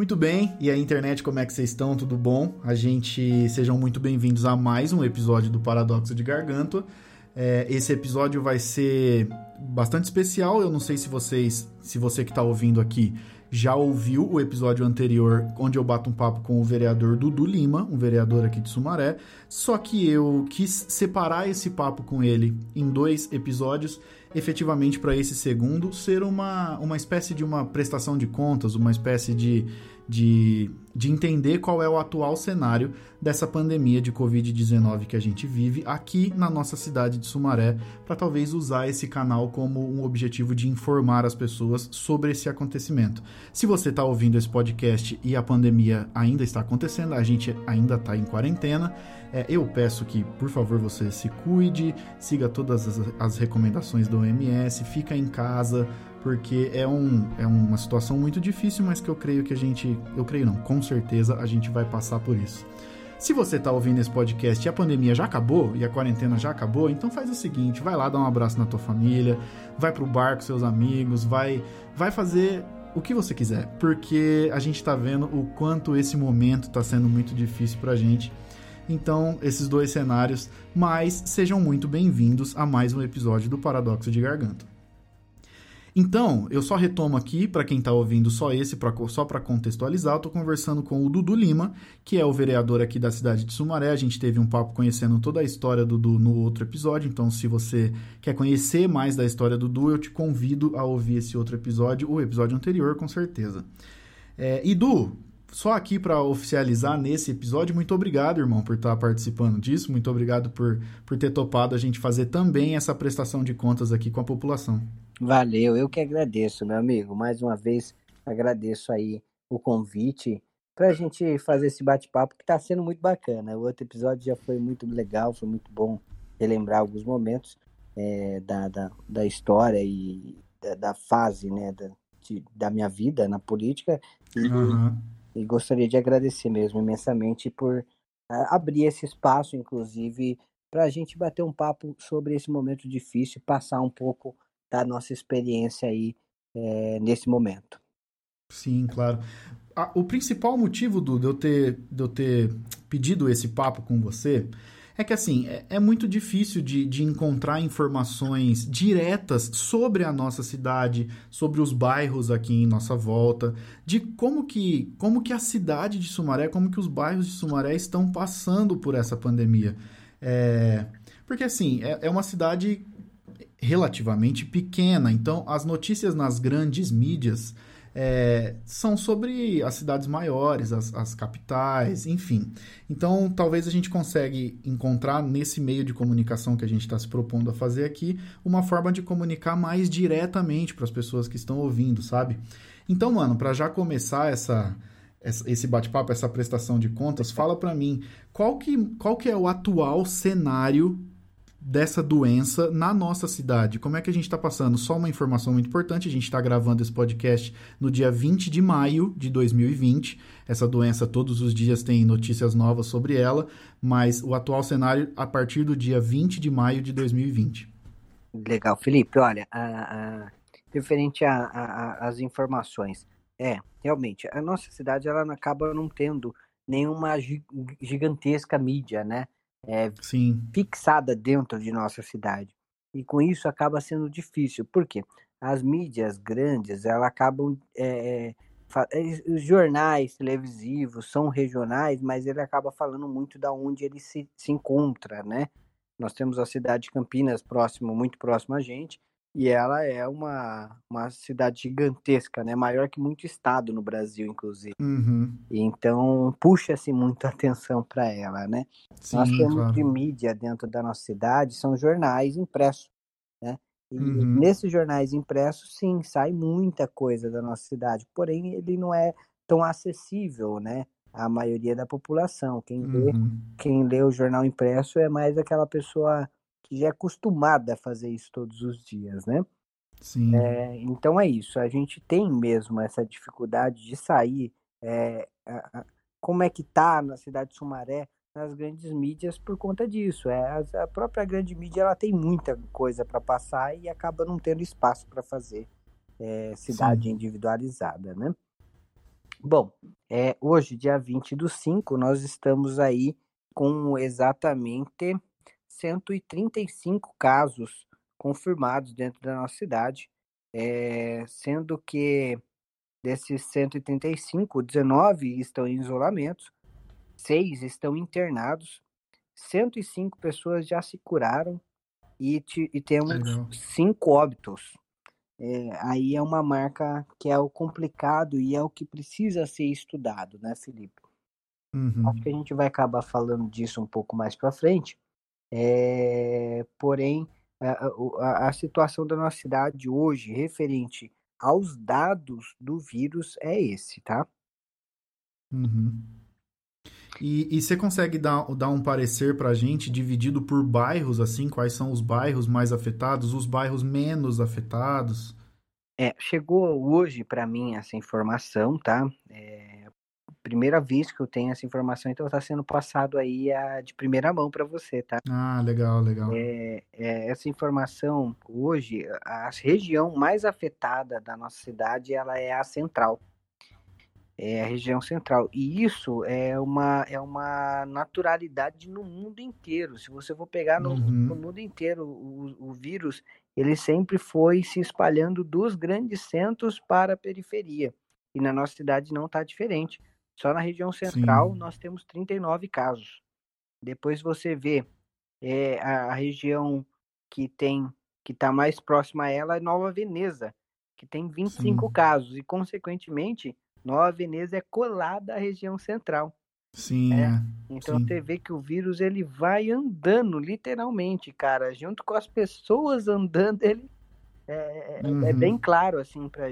Muito bem, e a internet, como é que vocês estão? Tudo bom? A gente sejam muito bem-vindos a mais um episódio do Paradoxo de Garganta. É, esse episódio vai ser bastante especial. Eu não sei se vocês, se você que está ouvindo aqui já ouviu o episódio anterior, onde eu bato um papo com o vereador Dudu Lima, um vereador aqui de Sumaré. Só que eu quis separar esse papo com ele em dois episódios efetivamente para esse segundo ser uma, uma espécie de uma prestação de contas, uma espécie de, de, de entender qual é o atual cenário dessa pandemia de Covid-19 que a gente vive aqui na nossa cidade de Sumaré, para talvez usar esse canal como um objetivo de informar as pessoas sobre esse acontecimento. Se você está ouvindo esse podcast e a pandemia ainda está acontecendo, a gente ainda está em quarentena, é, eu peço que, por favor, você se cuide, siga todas as, as recomendações do OMS, fica em casa, porque é, um, é uma situação muito difícil, mas que eu creio que a gente. Eu creio não, com certeza a gente vai passar por isso. Se você está ouvindo esse podcast e a pandemia já acabou e a quarentena já acabou, então faz o seguinte, vai lá dar um abraço na tua família, vai pro bar com seus amigos, vai vai fazer o que você quiser, porque a gente está vendo o quanto esse momento está sendo muito difícil pra gente. Então, esses dois cenários, mas sejam muito bem-vindos a mais um episódio do Paradoxo de Garganta. Então, eu só retomo aqui, para quem está ouvindo só esse, pra, só para contextualizar, estou conversando com o Dudu Lima, que é o vereador aqui da cidade de Sumaré. A gente teve um papo conhecendo toda a história do Dudu no outro episódio, então se você quer conhecer mais da história do Dudu, eu te convido a ouvir esse outro episódio, o episódio anterior, com certeza. É, e Du, só aqui para oficializar nesse episódio, muito obrigado, irmão, por estar tá participando disso. Muito obrigado por, por ter topado a gente fazer também essa prestação de contas aqui com a população. Valeu, eu que agradeço, meu amigo. Mais uma vez, agradeço aí o convite para a gente fazer esse bate-papo que está sendo muito bacana. O outro episódio já foi muito legal, foi muito bom relembrar alguns momentos é, da, da, da, história e da, da fase né, da, de, da minha vida na política. E, uhum. e, gostaria de agradecer mesmo imensamente por abrir esse espaço, inclusive, para a gente bater um papo sobre esse momento difícil, passar um pouco da nossa experiência aí é, nesse momento. Sim, claro. o principal motivo do, de, eu ter, de eu ter pedido esse papo com você é que assim é, é muito difícil de, de, encontrar informações diretas sobre a nossa cidade, sobre os bairros aqui em nossa volta, de como que, como que a cidade de Sumaré, como que os bairros de Sumaré estão passando por essa pandemia. É, porque assim, é, é uma cidade relativamente pequena. Então, as notícias nas grandes mídias é, são sobre as cidades maiores, as, as, capitais, enfim. Então, talvez a gente consiga encontrar nesse meio de comunicação que a gente está se propondo a fazer aqui uma forma de comunicar mais diretamente para as pessoas que estão ouvindo, sabe? Então, mano, para já começar essa esse bate-papo, essa prestação de contas, fala para mim qual que, qual que é o atual cenário dessa doença na nossa cidade. Como é que a gente está passando? Só uma informação muito importante: a gente está gravando esse podcast no dia 20 de maio de 2020. Essa doença, todos os dias tem notícias novas sobre ela, mas o atual cenário a partir do dia 20 de maio de 2020. Legal, Felipe. Olha, a, a, referente às informações, é, realmente, a nossa cidade ela acaba não tendo nenhuma gigantesca mídia, né? É, fixada dentro de nossa cidade. E com isso acaba sendo difícil. Por quê? As mídias grandes, elas acabam. É, os jornais televisivos são regionais, mas ele acaba falando muito da onde ele se, se encontra, né? Nós temos a cidade de Campinas próximo, muito próximo a gente, e ela é uma, uma cidade gigantesca, né? Maior que muito estado no Brasil, inclusive. Uhum. Então, puxa-se muito atenção para ela, né? Sim, Nós temos claro. de mídia dentro da nossa cidade, são jornais impressos, né? E uhum. nesses jornais impressos, sim, sai muita coisa da nossa cidade. Porém, ele não é tão acessível, né? A maioria da população. Quem, uhum. lê, quem lê o jornal impresso é mais aquela pessoa que já é acostumada a fazer isso todos os dias, né? Sim. É, então é isso. A gente tem mesmo essa dificuldade de sair. É, a, a, como é que tá na cidade de Sumaré nas grandes mídias por conta disso. É, a, própria grande mídia ela tem muita coisa para passar e acaba não tendo espaço para fazer é, cidade Sim. individualizada, né? Bom, é, hoje, dia 20 do 5, nós estamos aí com exatamente 135 casos confirmados dentro da nossa cidade, é, sendo que desses 135, 19 estão em isolamento, 6 estão internados, 105 pessoas já se curaram e, e temos Legal. cinco óbitos. É, aí é uma marca que é o complicado e é o que precisa ser estudado, né, Felipe? Uhum. Acho que a gente vai acabar falando disso um pouco mais para frente. É, porém, a, a, a, situação da nossa cidade hoje, referente aos dados do vírus, é esse, tá? Uhum. E, e você consegue dar, dar um parecer para a gente, dividido por bairros, assim, quais são os bairros mais afetados, os bairros menos afetados? É, chegou hoje para mim essa informação, tá? É, primeira vez que eu tenho essa informação, então está sendo passado aí a, de primeira mão para você, tá? Ah, legal, legal. É, é, essa informação hoje, a região mais afetada da nossa cidade, ela é a central é a região central. E isso é uma, é uma naturalidade no mundo inteiro. Se você for pegar no, uhum. no mundo inteiro, o, o, vírus ele sempre foi se espalhando dos grandes centros para a periferia. E na nossa cidade não está diferente. Só na região central Sim. nós temos 39 casos. Depois você vê é, a, região que tem que está mais próxima a ela é Nova Veneza, que tem 25 Sim. casos. E, consequentemente, Nova Veneza é colada à região central. Sim, é. é. Então sim. você vê que o vírus ele vai andando, literalmente, cara, junto com as pessoas andando, ele é, uhum. é bem uhum. claro assim para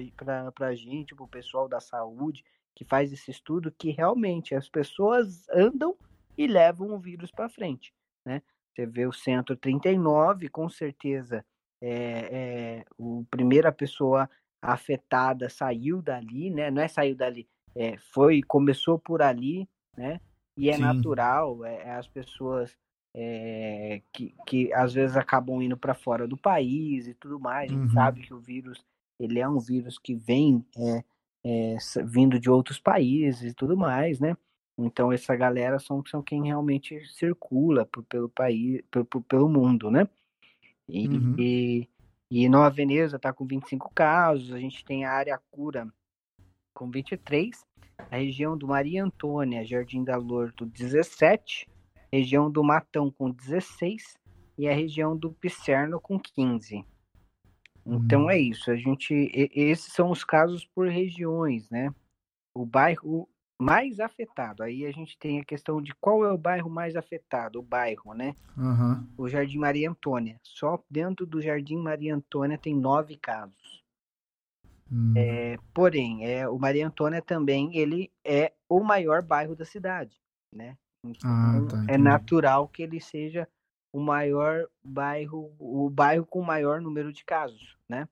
a gente, para o pessoal da saúde que faz esse estudo, que realmente as pessoas andam e levam o vírus para frente, né? Você vê o centro 39, com certeza é, é, o primeira pessoa afetada saiu dali, né? Não é saiu dali, é, foi começou por ali, né? E é Sim. natural, é, é, as pessoas é, que, que às vezes acabam indo para fora do país e tudo mais. A gente uhum. sabe que o vírus ele é um vírus que vem é, é, vindo de outros países e tudo mais, né? Então essa galera são, são quem realmente circula por, pelo país, por, por, pelo mundo, né? E, uhum. e, e Nova Veneza está com 25 casos, a gente tem a área cura com 23, a região do Maria Antônia, Jardim da Lorto, 17, região do Matão com 16 e a região do Picerno com 15. Então hum. é isso, a gente esses são os casos por regiões, né? O bairro mais afetado. Aí a gente tem a questão de qual é o bairro mais afetado, o bairro, né? Uhum. O Jardim Maria Antônia. Só dentro do Jardim Maria Antônia tem nove casos. Uhum. É, porém, é, o Maria Antônia também ele é o maior bairro da cidade, né? Então, ah, tá, é natural que ele seja o maior bairro, o bairro com o maior número de casos, né?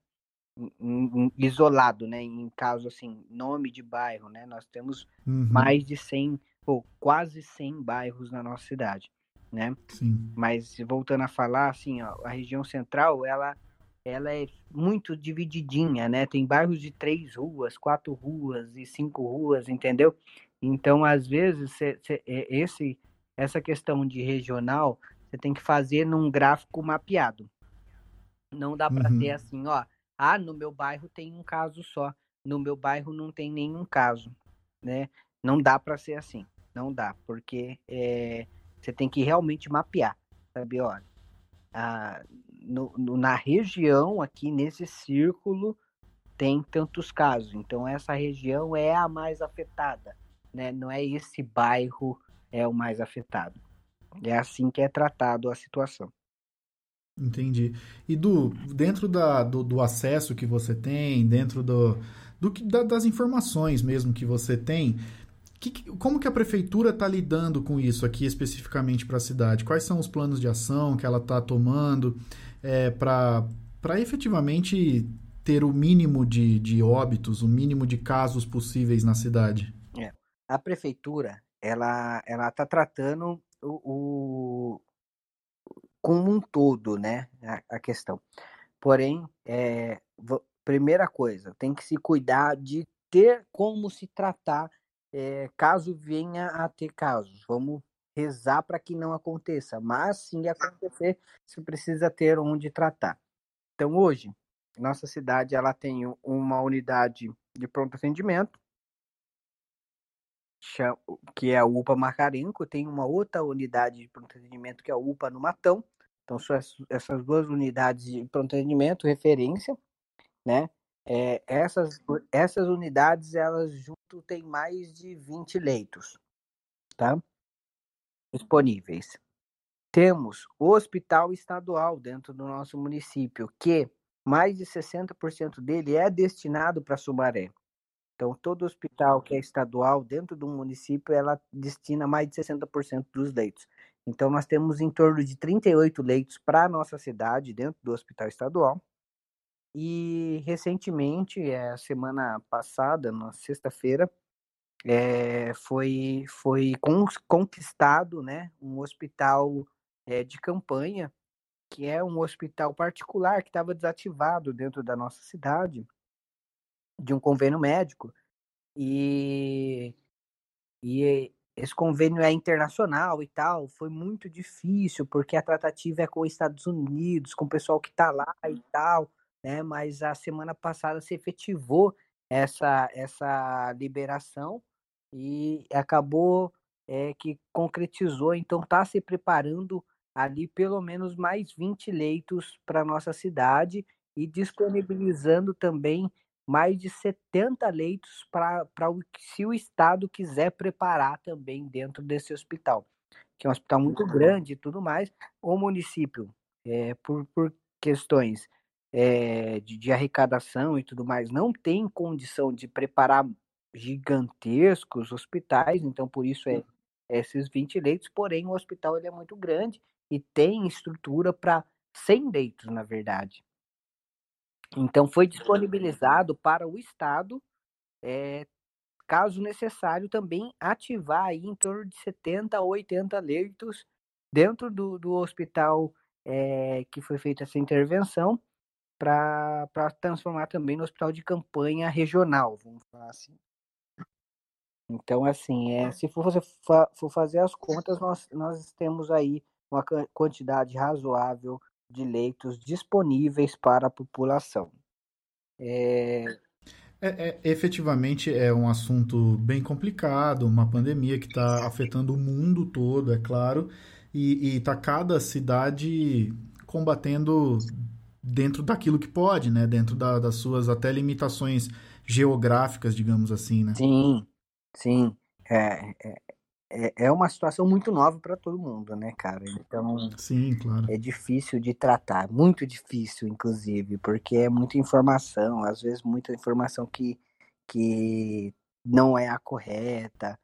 isolado, né? Em caso assim, nome de bairro, né? Nós temos uhum. mais de 100 ou quase 100 bairros na nossa cidade, né? Sim. Mas voltando a falar, assim, ó, a região central, ela ela é muito divididinha, né? Tem bairros de três ruas, quatro ruas e cinco ruas, entendeu? Então, às vezes, cê, cê, esse essa questão de regional, você tem que fazer num gráfico mapeado. Não dá para uhum. ter assim, ó, ah, no meu bairro tem um caso só, no meu bairro não tem nenhum caso, né? Não dá para ser assim, não dá, porque é, você tem que realmente mapear, sabe? Olha, ah, no, no, na região aqui nesse círculo tem tantos casos, então essa região é a mais afetada, né? Não é esse bairro é o mais afetado. É assim que é tratado a situação. Entendi. E do dentro da, do, do acesso que você tem, dentro do, do da, das informações mesmo que você tem, que, como que a prefeitura está lidando com isso aqui especificamente para a cidade? Quais são os planos de ação que ela está tomando é, para efetivamente ter o mínimo de, de óbitos, o mínimo de casos possíveis na cidade? A prefeitura ela ela está tratando o, como um todo, né? A, a questão. Porém, é, primeira coisa, tem que se cuidar de ter como se tratar é, caso venha a ter casos. Vamos rezar para que não aconteça, mas se acontecer, você precisa ter onde tratar. Então, hoje, nossa cidade ela tem uma unidade de pronto atendimento, que é a UPA Macarenco, tem uma outra unidade de pronto atendimento que é a UPA no Matão. Então, são essas duas unidades de pronto atendimento, referência, né? É, essas, essas unidades, elas junto têm mais de 20 leitos, tá? Disponíveis. Temos o hospital estadual dentro do nosso município, que mais de 60% dele é destinado para Sumaré. Então, todo hospital que é estadual dentro do município, ela destina mais de 60% dos leitos. Então, nós temos em torno de 38 leitos para a nossa cidade, dentro do hospital estadual. E, recentemente, é, semana passada, na sexta-feira, é, foi, foi conquistado né, um hospital é, de campanha, que é um hospital particular que estava desativado dentro da nossa cidade de um convênio médico e, e esse convênio é internacional e tal, foi muito difícil porque a tratativa é com os Estados Unidos, com o pessoal que está lá e tal, né? Mas a semana passada se efetivou essa essa liberação e acabou é, que concretizou, então está se preparando ali pelo menos mais 20 leitos para nossa cidade e disponibilizando também mais de 70 leitos para se o Estado quiser preparar também dentro desse hospital, que é um hospital muito grande e tudo mais. O município, é, por, por questões é, de, de arrecadação e tudo mais, não tem condição de preparar gigantescos hospitais, então por isso é esses 20 leitos, porém o hospital ele é muito grande e tem estrutura para 100 leitos, na verdade. Então, foi disponibilizado para o Estado, é, caso necessário, também ativar aí em torno de 70 a 80 leitos dentro do, do hospital é, que foi feita essa intervenção, para transformar também no hospital de campanha regional, vamos falar assim. Então, assim, é, se for, for fazer as contas, nós, nós temos aí uma quantidade razoável de leitos disponíveis para a população. É... É, é, efetivamente é um assunto bem complicado, uma pandemia que está afetando o mundo todo, é claro, e está cada cidade combatendo dentro daquilo que pode, né? Dentro da, das suas até limitações geográficas, digamos assim, né? Sim, sim. É, é, é, é uma situação muito nova para todo mundo, né, cara? Então, sim, claro. É difícil de tratar, muito difícil, inclusive, porque é muita informação, às vezes muita informação que, que não é a correta.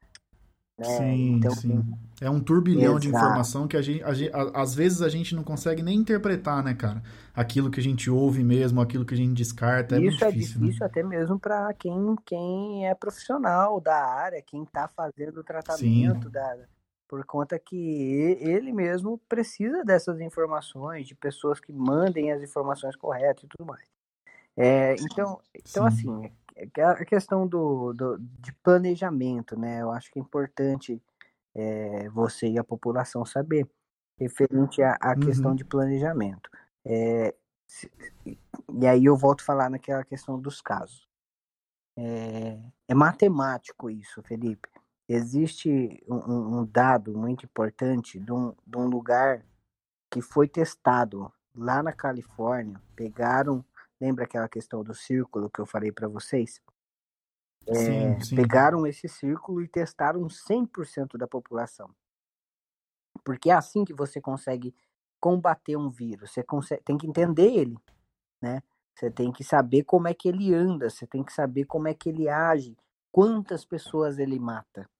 Né? Sim, então, sim. É um turbilhão Exato. de informação que a gente, a a, às vezes a gente não consegue nem interpretar, né, cara? Aquilo que a gente ouve mesmo, aquilo que a gente descarta, é Isso muito difícil. é difícil né? até mesmo para quem, quem é profissional da área, quem está fazendo o tratamento da, por conta que ele mesmo precisa dessas informações, de pessoas que mandem as informações corretas e tudo mais. É, então, então assim, é a questão do, do, de planejamento, né? Eu acho que é importante é, você e a população saber, referente à, à uhum. questão de planejamento. É, se, e aí eu volto a falar naquela questão dos casos. É, é matemático isso, Felipe. Existe um, um, dado muito importante de um, de um lugar que foi testado lá na Califórnia. Pegaram Lembra aquela questão do círculo que eu falei para vocês? É, sim, sim. Pegaram esse círculo e testaram 100% da população. Porque é assim que você consegue combater um vírus. Você consegue, tem que entender ele, né? Você tem que saber como é que ele anda, você tem que saber como é que ele age, quantas pessoas ele mata,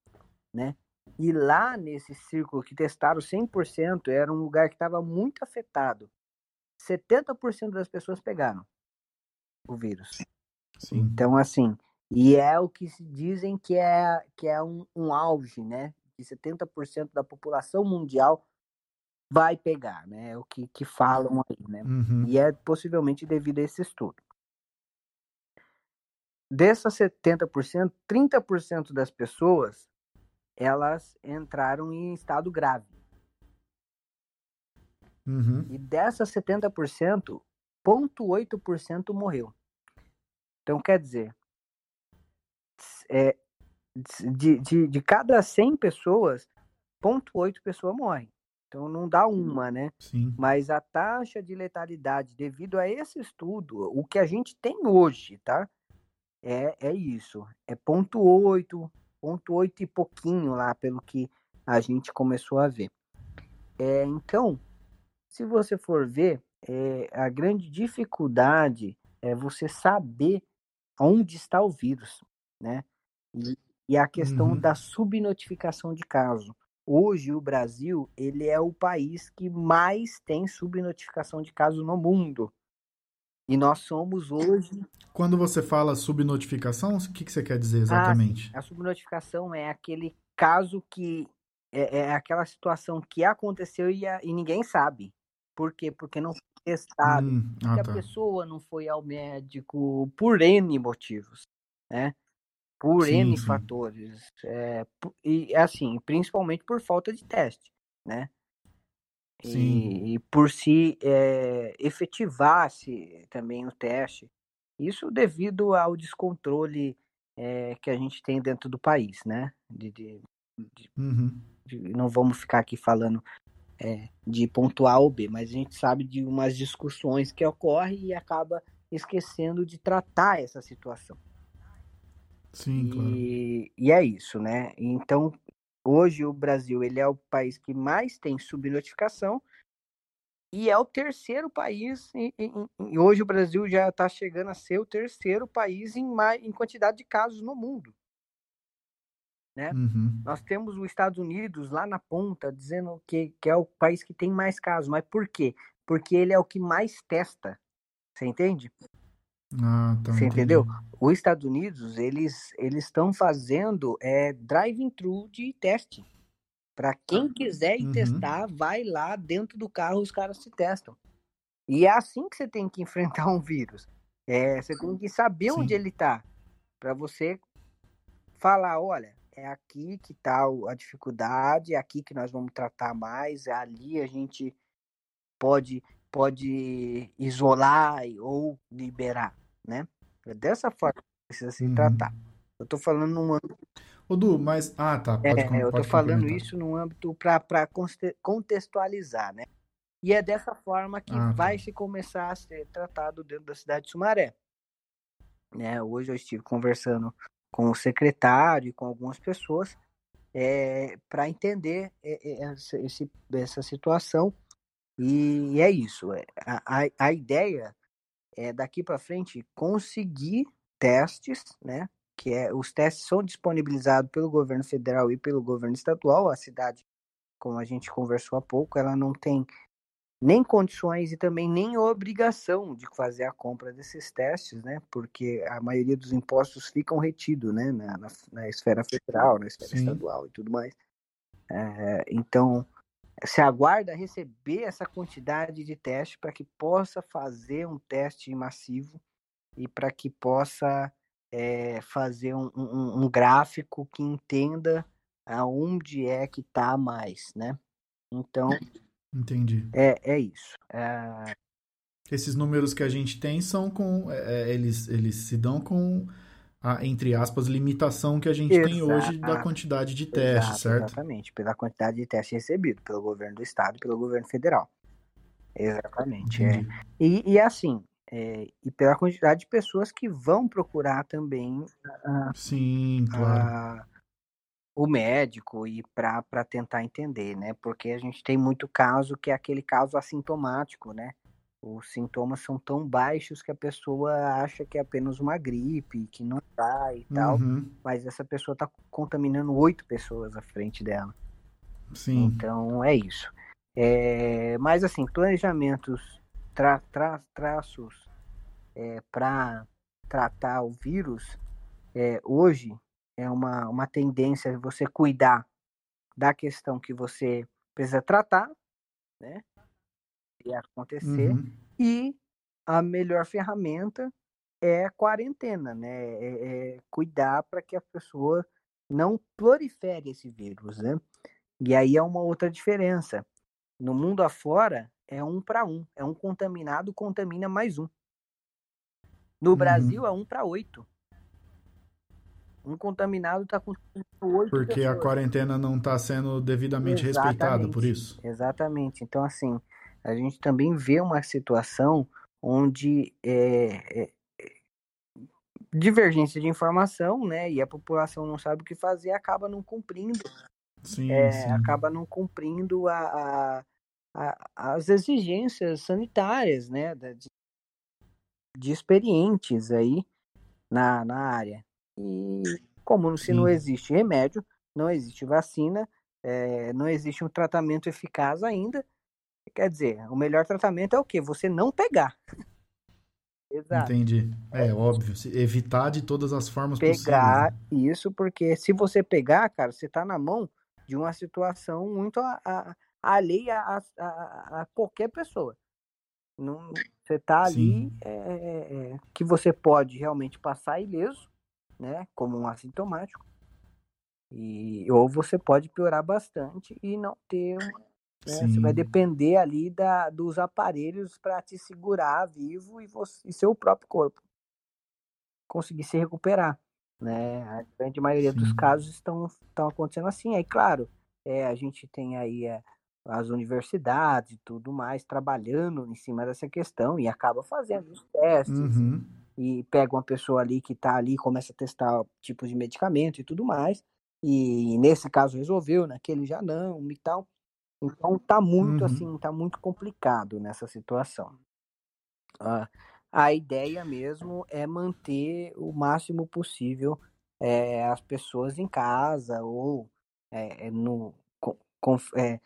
né? E lá nesse círculo que testaram 100%, era um lugar que estava muito afetado. 70% das pessoas pegaram o vírus. Sim. Então, assim, e é o que se dizem que é, que é um, um auge, né? Que 70% da população mundial vai pegar, né? É o que, que falam aí, né? Uhum. E é possivelmente devido a esse estudo. dessas 70%, 30% das pessoas elas entraram em estado grave. Uhum. E dessas 70%, 0,8% morreu. Então, quer dizer, é, de, de, de cada 100 pessoas, 0,8 pessoas morrem. Então, não dá uma, né? Sim. Mas a taxa de letalidade, devido a esse estudo, o que a gente tem hoje, tá? É, é isso. É 0,8, 0,8 e pouquinho lá, pelo que a gente começou a ver. É, então, se você for ver, é, a grande dificuldade é você saber onde está o vírus, né? E, e a questão Uhum. da subnotificação de caso. Hoje o Brasil ele é o país que mais tem subnotificação de casos no mundo. E nós somos hoje Quando você fala subnotificação, o que, que você quer dizer Ah, exatamente? A subnotificação é aquele caso que é, é aquela situação que aconteceu e, a- e ninguém sabe. Por quê? Porque não foi testado, Hum, ah, a tá. pessoa não foi ao médico por N motivos, né? Por Sim, N sim. fatores. É, e assim, principalmente por falta de teste, né? E, e por se é, efetivasse também o teste. Isso devido ao descontrole é, que a gente tem dentro do país, né? De, de- Uhum. de- não vamos ficar aqui falando é, de ponto A ou B, mas a gente sabe de umas discussões que ocorrem e acaba esquecendo de tratar essa situação. Sim, claro. E, e é isso, né? Então, hoje o Brasil ele é o país que mais tem subnotificação e é o terceiro país. E, e- e hoje o Brasil já está chegando a ser o terceiro país em, mais, em quantidade de casos no mundo. Né? Uhum. Nós temos os Estados Unidos lá na ponta dizendo que, que é o país que tem mais casos. Mas por quê? Porque ele é o que mais testa. Você entende? Ah, tá. Você entendeu? Os Estados Unidos, eles eles estão fazendo é, drive-thru de teste. Para quem quiser ir Uhum. testar, vai lá dentro do carro, os caras se testam. E é assim que você tem que enfrentar um vírus. É, você tem que saber Sim. onde ele está. Para você falar, olha, é aqui que está a dificuldade, é aqui que nós vamos tratar mais, é ali a gente pode, pode isolar ou liberar, né? É dessa forma que precisa se Uhum. tratar. Eu tô falando num âmbito, Ô, Du, mas. Ah, tá. Pode, é, com- eu pode falando isso num âmbito para contextualizar, né? E é dessa forma que Ah, tá. vai se começar a ser tratado dentro da cidade de Sumaré. Né? Hoje eu estive conversando com o secretário e com algumas pessoas para entender é, é, essa, esse- essa situação. E é isso. é, A, a, a ideia é daqui para frente conseguir testes, né? Que é, os testes são disponibilizados pelo governo federal e pelo governo estadual. A cidade, como a gente conversou há pouco, ela não tem nem condições e também nem obrigação de fazer a compra desses testes, né? Porque a maioria dos impostos ficam retidos, né? Na, na, na esfera federal, na esfera Sim. estadual e tudo mais. É, então, se aguarda receber essa quantidade de teste para que possa fazer um teste massivo e para que possa é, fazer um, um- um gráfico que entenda aonde é que está mais, né? Então, Entendi. é, é isso. É, Esses números que a gente tem são com. é, é, eles, eles se dão com a, entre aspas, limitação que a gente tem hoje da quantidade de testes, certo? Exatamente, pela quantidade de testes recebidos pelo governo do estado e pelo governo federal. Exatamente. É. E, e assim, é, e pela quantidade de pessoas que vão procurar também ah, Sim, claro. a- o médico e para tentar entender, né? Porque a gente tem muito caso que é aquele caso assintomático, né? Os sintomas são tão baixos que a pessoa acha que é apenas uma gripe, que não tá e tal, Uhum. mas essa pessoa tá contaminando oito pessoas à frente dela. Sim. Então é isso. É, mas assim, planejamentos, tra, tra- traços para tratar o vírus, é, hoje é uma, uma tendência você cuidar da questão que você precisa tratar, né? E acontecer. Uhum. E a melhor ferramenta é quarentena, né? É, é cuidar para que a pessoa não prolifere esse vírus, né? E aí é uma outra diferença. No mundo afora, é um para um. É um contaminado contamina mais um. No uhum. Brasil, é um para oito. Um contaminado está com oito Porque pessoas. a quarentena não está sendo devidamente Exatamente. respeitada, por isso. Exatamente. Então, assim, a gente também vê uma situação onde é, é, divergência de informação, né? E a população não sabe o que fazer, acaba não cumprindo. Sim, é, sim. Acaba não cumprindo a, a, a, as exigências sanitárias, né? De, de experientes aí na, na área. E como se não existe remédio, não existe vacina, é, não existe um tratamento eficaz ainda, quer dizer, o melhor tratamento é o quê? Você não pegar. Exato. Entendi. É, óbvio. Evitar de todas as formas pegar possíveis. Pegar né? isso, porque se você pegar, cara, você tá na mão de uma situação muito a, a, alheia a, a, a, qualquer pessoa. Não, você tá ali é, é, é, que você pode realmente passar ileso, né? Como um assintomático. E, ou você pode piorar bastante e não ter né? Você vai depender ali da, dos aparelhos para te segurar vivo e, você, e seu próprio corpo conseguir se recuperar. Né? A grande maioria Sim. dos casos estão, estão acontecendo assim. Aí, claro, é, a gente tem aí é, as universidades e tudo mais trabalhando em cima dessa questão e acaba fazendo os testes. Uhum. E pega uma pessoa ali que está ali, começa a testar tipos de medicamento e tudo mais. E nesse caso resolveu, naquele já não e tal. Então tá muito uhum. assim, tá muito complicado nessa situação. Uh, a ideia mesmo é manter o máximo possível é, as pessoas em casa ou é, no, com, é,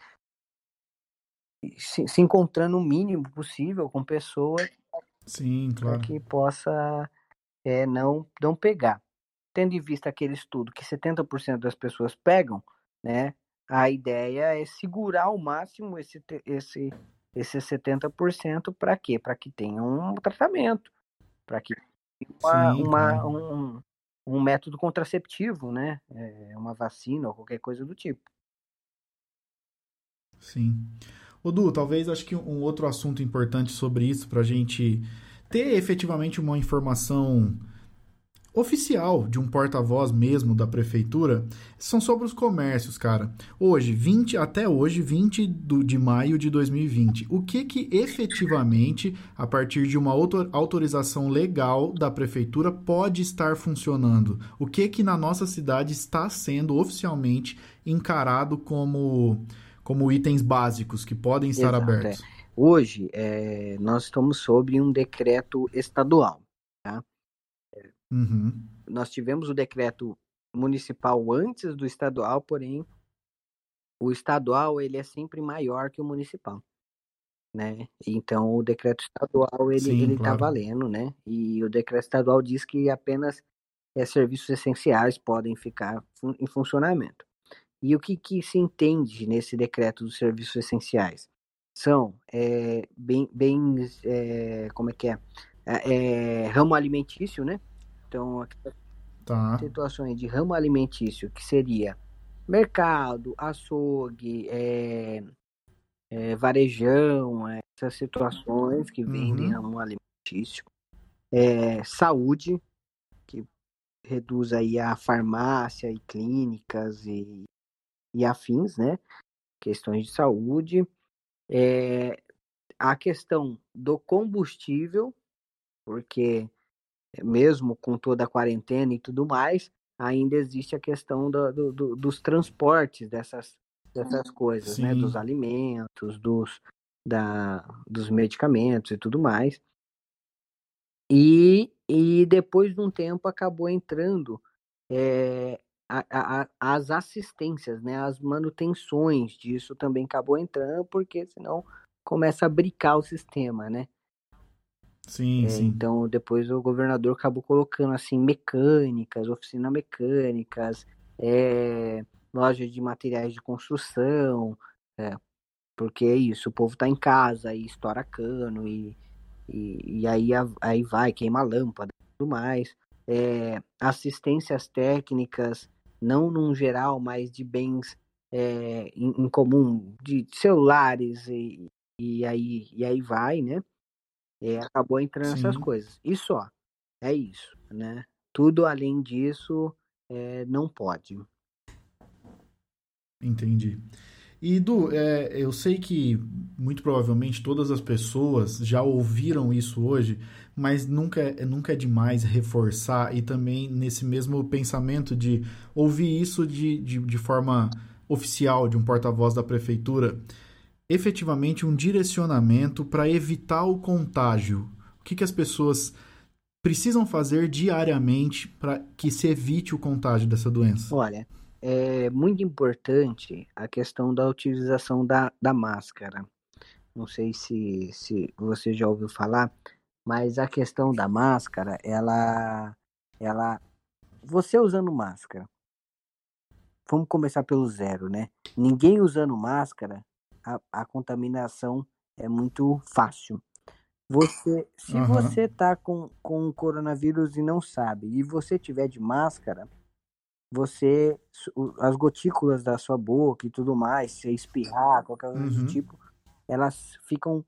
se, se, encontrando o mínimo possível com pessoas Sim, claro. que possa não, não pegar. Tendo em vista aquele estudo que 70% das pessoas pegam, né? A ideia é segurar ao máximo esse, esse, esse 70% para quê? Para que tenha um tratamento, para que uma, Sim, uma um, um método contraceptivo, né? É, uma vacina ou qualquer coisa do tipo. Sim. Odu, talvez acho que um outro assunto importante sobre isso, para a gente ter efetivamente uma informação oficial de um porta-voz mesmo da prefeitura são sobre os comércios, cara. Hoje, 20 até hoje, 20 do, de maio de 2020. O que que efetivamente, a partir de uma autorização legal da prefeitura, pode estar funcionando? O que que na nossa cidade está sendo oficialmente encarado como como itens básicos que podem estar Exato, abertos? É. Hoje, é, nós estamos sobre um decreto estadual, tá? Uhum. Nós tivemos o decreto municipal antes do estadual, porém o estadual ele é sempre maior que o municipal, né? Então o decreto estadual ele Sim, ele tá claro. valendo, né? E o decreto estadual diz que apenas é, serviços essenciais podem ficar fun em funcionamento. E o que, que se entende nesse decreto dos serviços essenciais? São é, bem, bem é, como é que é? é? é ramo alimentício, né? Então, tá. situações de ramo alimentício, que seria mercado, açougue, é, é, varejão, essas situações que vendem uhum. ramo alimentício. É, saúde, que reduz aí a farmácia e clínicas e, e afins, né? Questões de saúde. É, a questão do combustível, porque mesmo com toda a quarentena e tudo mais, ainda existe a questão do, do, do, dos transportes dessas, dessas coisas, né? Dos alimentos, dos, da, dos medicamentos e tudo mais. E, e depois de um tempo acabou entrando é, a, a, as assistências, né? As manutenções disso também acabou entrando, porque senão começa a bricar o sistema, né? Sim, é, sim. Então depois o governador acabou colocando assim mecânicas, oficinas mecânicas, é, lojas de materiais de construção, é, porque é isso, o povo tá em casa e estoura cano e, e, e aí, aí vai, queima lâmpada. tudo mais, é, assistências técnicas, não num geral, mas de bens é, em, em, comum, de celulares e, e, aí, e aí vai, né? É, acabou entrando Sim. essas coisas. E só, é isso, né? Tudo além disso é, não pode. Entendi. E Du, é, eu sei que muito provavelmente todas as pessoas já ouviram isso hoje, mas nunca, é, nunca é demais reforçar e também nesse mesmo pensamento de ouvir isso de, de, de forma oficial, de um porta-voz da prefeitura, efetivamente um direcionamento para evitar o contágio. O que, que as pessoas precisam fazer diariamente para que se evite o contágio dessa doença? Olha, é muito importante a questão da utilização da, da máscara. Não sei se, se você já ouviu falar, mas a questão da máscara, ela, ela, você usando máscara, vamos começar pelo zero, né? Ninguém usando máscara, a, a contaminação é muito fácil. Você, se uhum. você tá com, com coronavírus e não sabe, e você tiver de máscara, você as gotículas da sua boca e tudo mais, se espirrar, qualquer coisa uhum. do tipo, elas ficam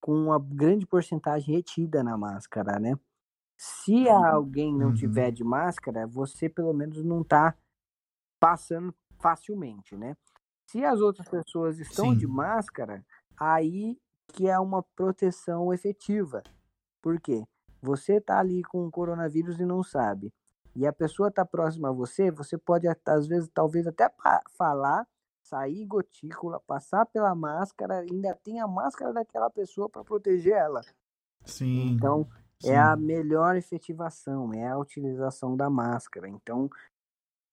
com uma grande porcentagem retida na máscara, né? Se alguém não uhum. tiver de máscara, você pelo menos não tá passando facilmente, né? Se as outras pessoas estão Sim. de máscara, aí que é uma proteção efetiva. Por quê? Você tá ali com o coronavírus e não sabe e a pessoa está próxima a você, você pode, às vezes, talvez até falar, sair gotícula, passar pela máscara, ainda tem a máscara daquela pessoa para proteger ela. Sim. Então, sim. é a melhor efetivação, é a utilização da máscara. Então,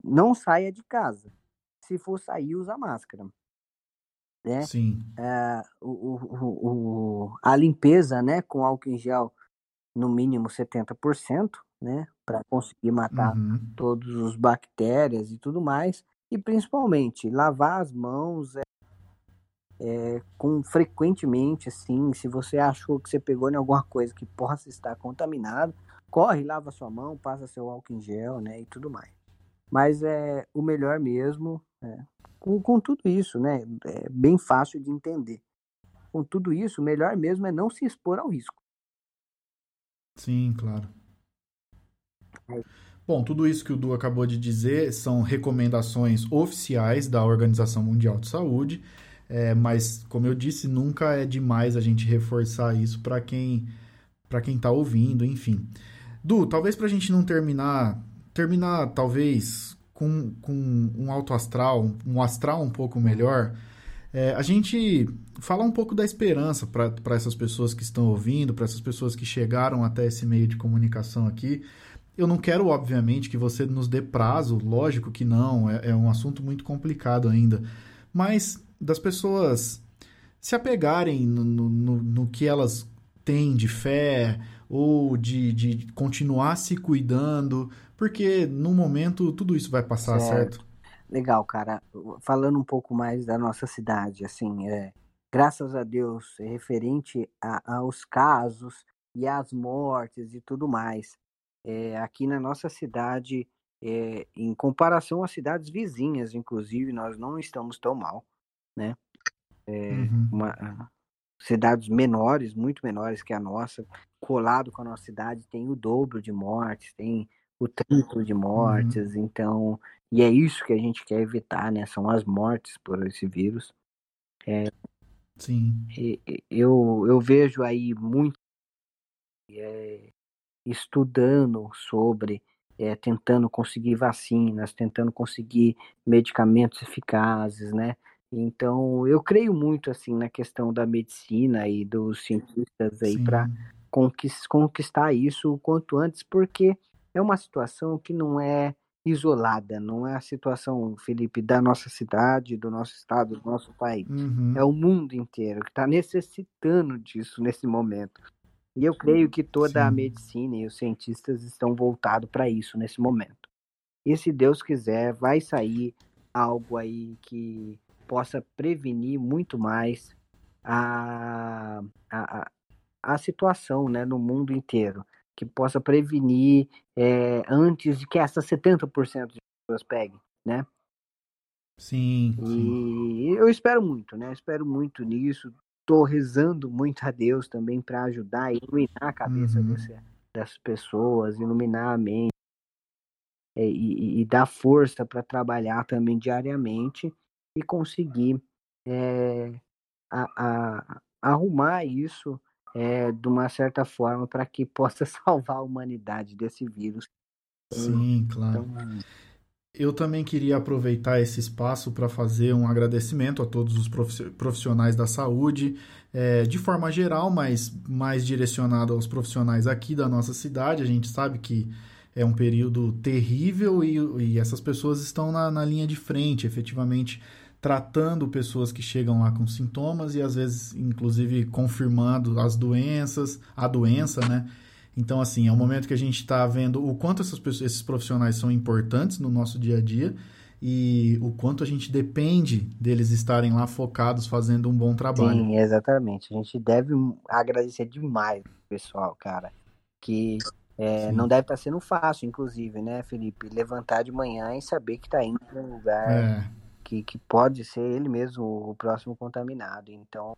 não saia de casa. Se for sair, usa máscara. Né? Sim. É, o, o, o, a limpeza né, com álcool em gel, no mínimo 70%, né? Para conseguir matar uhum. todos os bactérias e tudo mais. E principalmente lavar as mãos é, é, com frequentemente, assim, se você achou que você pegou em alguma coisa que possa estar contaminado, corre, lava sua mão, passa seu álcool em gel, né? E tudo mais. Mas é o melhor mesmo, é, com, com tudo isso, né? É bem fácil de entender. Com tudo isso, o melhor mesmo é não se expor ao risco. Sim, claro. Bom, tudo isso que o Du acabou de dizer são recomendações oficiais da Organização Mundial de Saúde, é, mas, como eu disse, nunca é demais a gente reforçar isso para quem para quem está ouvindo, enfim. Du, talvez para a gente não terminar, terminar talvez com, com um alto astral, um astral um pouco melhor, é, a gente fala um pouco da esperança para essas pessoas que estão ouvindo, para essas pessoas que chegaram até esse meio de comunicação aqui. Eu não quero, obviamente, que você nos dê prazo, lógico que não, é, é um assunto muito complicado ainda. Mas das pessoas se apegarem no, no, no que elas têm de fé ou de, de continuar se cuidando, porque no momento tudo isso vai passar, certo? certo? Legal, cara. Falando um pouco mais da nossa cidade, assim, é, graças a Deus, é referente a, aos casos e às mortes e tudo mais é, aqui na nossa cidade, é, em comparação às cidades vizinhas, inclusive, nós não estamos tão mal, né? É, uhum. uma, cidades menores, muito menores que a nossa, colado com a nossa cidade, tem o dobro de mortes, tem o triplo de uhum. mortes, uhum. então, e é isso que a gente quer evitar, né? São as mortes por esse vírus. É, Sim. Eu, eu vejo aí muito é, estudando sobre, é, tentando conseguir vacinas, tentando conseguir medicamentos eficazes, né? Então, eu creio muito assim na questão da medicina e dos cientistas aí para conquistar isso o quanto antes, porque é uma situação que não é isolada, não é a situação, Felipe, da nossa cidade, do nosso estado, do nosso país. Uhum. É o mundo inteiro que está necessitando disso nesse momento. E eu creio que toda Sim. a medicina e os cientistas estão voltados para isso nesse momento. E se Deus quiser, vai sair algo aí que possa prevenir muito mais a, a, a situação né, no mundo inteiro. que possa prevenir é, antes de que essas 70% de pessoas peguem, né? Sim, E sim. eu espero muito, né? Espero muito nisso. Tô rezando muito a Deus também para ajudar e iluminar a cabeça Uhum. desse, dessas pessoas, iluminar a mente é, e, e- e dar força para trabalhar também diariamente e conseguir é, a- a- arrumar isso é, de uma certa forma para que possa salvar a humanidade desse vírus. Sim, claro. Então, Eu também queria aproveitar esse espaço para fazer um agradecimento a todos os profi- profissionais da saúde, eh, de forma geral, mas mais direcionado aos profissionais aqui da nossa cidade. A gente sabe que é um período terrível e, e essas pessoas estão na, na linha de frente, efetivamente tratando pessoas que chegam lá com sintomas e às vezes, inclusive, confirmando as doenças, a doença, né? Então, assim, é um momento que a gente está vendo o quanto essas pessoas, esses profissionais são importantes no nosso dia a dia e o quanto a gente depende deles estarem lá focados fazendo um bom trabalho. sim, exatamente. A gente deve agradecer demais, pessoal, cara. Que é, não deve estar sendo fácil, inclusive, né, Felipe? Levantar de manhã e saber que está indo para um lugar É, que, que pode ser ele mesmo o próximo contaminado. Então,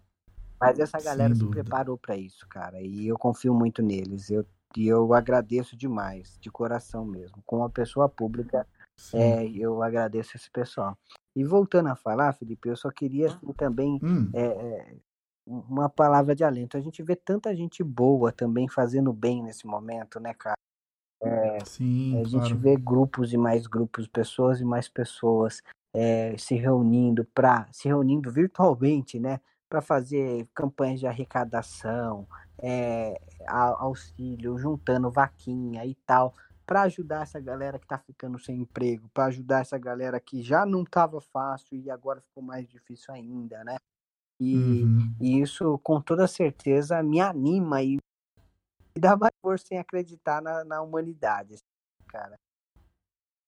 mas essa galera se preparou para isso, cara, e eu confio muito neles. Eu, e eu agradeço demais, de coração mesmo. Como uma pessoa pública, é, eu agradeço esse pessoal. E voltando a falar, Felipe, eu só queria assim, também Hum, é, é, uma palavra de alento. A gente vê tanta gente boa também fazendo bem nesse momento, né, cara? sim, A gente claro. vê grupos e mais grupos, pessoas e mais pessoas é, se reunindo para se reunindo virtualmente, né, para fazer campanhas de arrecadação, é, auxílio, juntando vaquinha e tal, para ajudar essa galera que está ficando sem emprego, para ajudar essa galera que já não estava fácil e agora ficou mais difícil ainda, né? E, Uhum. e isso, com toda certeza, me anima e me dá mais força em acreditar na, na humanidade, cara.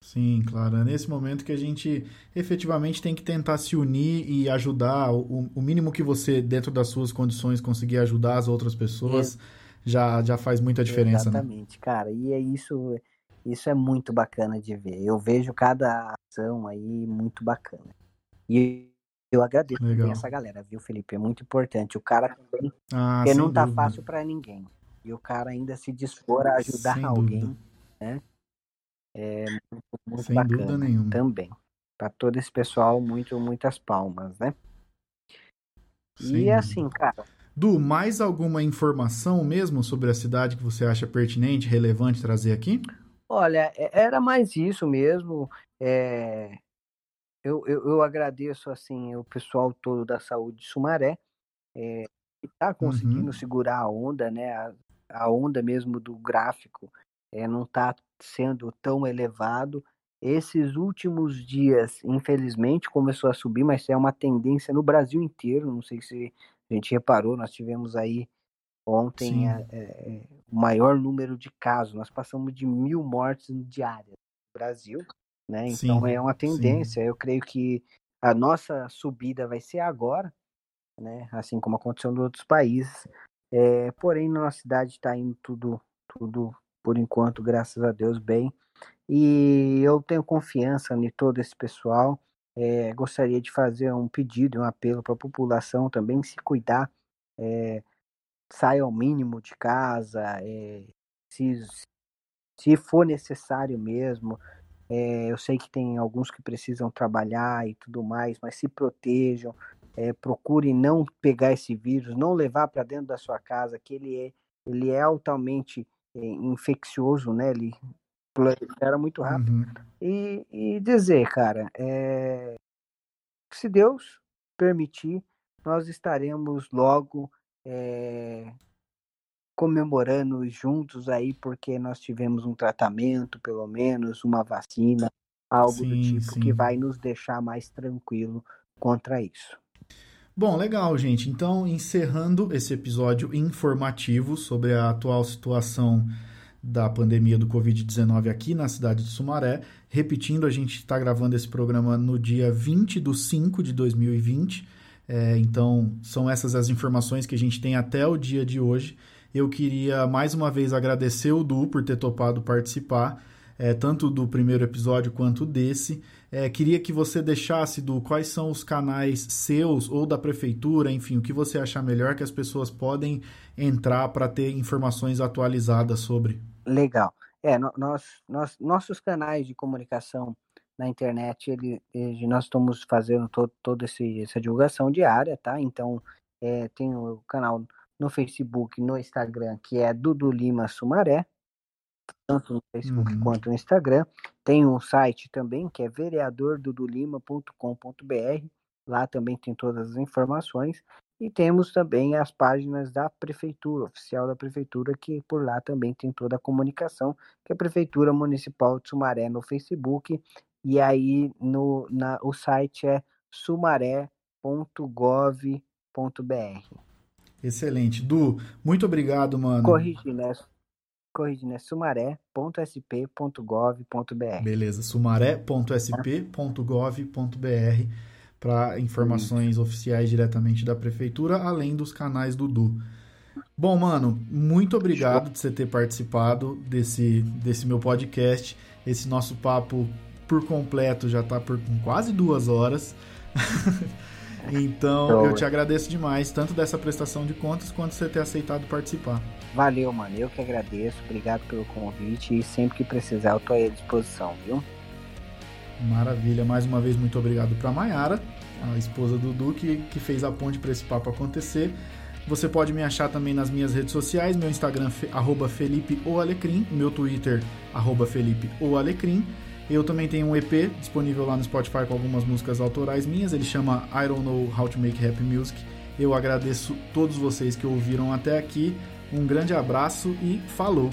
Sim, claro. É nesse momento que a gente efetivamente tem que tentar se unir e ajudar. O, o mínimo que você, dentro das suas condições, conseguir ajudar as outras pessoas, já, já faz muita diferença, né? Exatamente, cara. E é isso, isso é muito bacana de ver. Eu vejo cada ação aí muito bacana. E eu agradeço essa galera, viu, Felipe? É muito importante. O cara também, Ah, porque não tá dúvida. fácil para ninguém. E o cara ainda se dispor a ajudar Sem alguém, dúvida. Muito Sem bacana dúvida nenhuma. também. Para todo esse pessoal, muito, muitas palmas, né? Sem E assim, cara, Du, mais alguma informação mesmo sobre a cidade que você acha pertinente, relevante trazer aqui? Olha, é- era mais isso mesmo. é, eu, eu, eu agradeço assim o pessoal todo da saúde de Sumaré, é, que está conseguindo Uhum. segurar a onda, né? A, a onda mesmo do gráfico é, não está sendo tão elevado. Esses últimos dias, infelizmente, começou a subir, mas é uma tendência no Brasil inteiro. Não sei se a gente reparou, nós tivemos aí ontem Sim. é, é, o maior número de casos. Nós passamos de mil mortes diárias no Brasil, né? Então Sim, é uma sim. tendência. Eu creio que a nossa subida vai ser agora, né? Assim como aconteceu em outros países. É, porém, na nossa cidade está indo tudo, tudo por enquanto, graças a Deus, bem. E eu tenho confiança em todo esse pessoal. É, gostaria de fazer um pedido, um apelo para a população também se cuidar. É, saia ao mínimo de casa, é, se, se for necessário mesmo. É, eu sei que tem alguns que precisam trabalhar e tudo mais, mas se protejam, é, procure não pegar esse vírus, não levar para dentro da sua casa, que ele é, ele é altamente infeccioso, né? Ele prolifera muito rápido. Uhum. E, e dizer, cara, é, se Deus permitir, nós estaremos logo é, comemorando juntos aí, porque nós tivemos um tratamento, pelo menos, uma vacina, algo do Sim, tipo que sim. vai nos deixar mais tranquilo contra isso. Bom, legal, gente. Então, encerrando esse episódio informativo sobre a atual situação da pandemia do Covid-19 aqui na cidade de Sumaré. Repetindo, a gente está gravando esse programa no dia 20 de 5 de 2020. É, então, são essas as informações que a gente tem até o dia de hoje. Eu queria mais uma vez agradecer o Du por ter topado participar, é, tanto do primeiro episódio quanto desse. É, queria que você deixasse do quais são os canais seus ou da prefeitura, enfim, o que você achar melhor que as pessoas podem entrar para ter informações atualizadas sobre. Legal. É, nós, nós, nossos canais de comunicação na internet, ele, ele nós estamos fazendo todo, toda esse, essa divulgação diária, tá? Então, é, tem o canal no Facebook, no Instagram, que é Dudu Lima Sumaré, tanto no Facebook uhum. quanto no Instagram. Tem um site também que é vereadordudulima.com.br. Lá também tem todas as informações. E temos também as páginas da prefeitura, oficial da prefeitura, que por lá também tem toda a comunicação, que é a Prefeitura Municipal de Sumaré no Facebook. E aí no, na, o site é sumaré.gov.br. Excelente. Du, muito obrigado, mano. Corrigir, né? Corrige, né? sumaré.sp.gov.br. Beleza, sumaré.sp.gov.br para informações oficiais diretamente da prefeitura, além dos canais do Du. Bom, mano, muito obrigado de você ter participado desse, desse meu podcast. Esse nosso papo por completo já está por quase duas horas. então, eu te agradeço demais, tanto dessa prestação de contas quanto você ter aceitado participar. Valeu, mano. Eu que agradeço. Obrigado pelo convite e sempre que precisar eu tô aí à disposição, viu? Maravilha. Mais uma vez, muito obrigado para Maiara, a esposa do Duque, que fez a ponte para esse papo acontecer. Você pode me achar também nas minhas redes sociais, meu Instagram, arroba Felipe Alecrim, meu Twitter, arroba Felipe Alecrim. Eu também tenho um EP disponível lá no Spotify com algumas músicas autorais minhas, ele chama I Don't Know How to Make Happy Music. Eu agradeço todos vocês que ouviram até aqui. Um grande abraço e falou!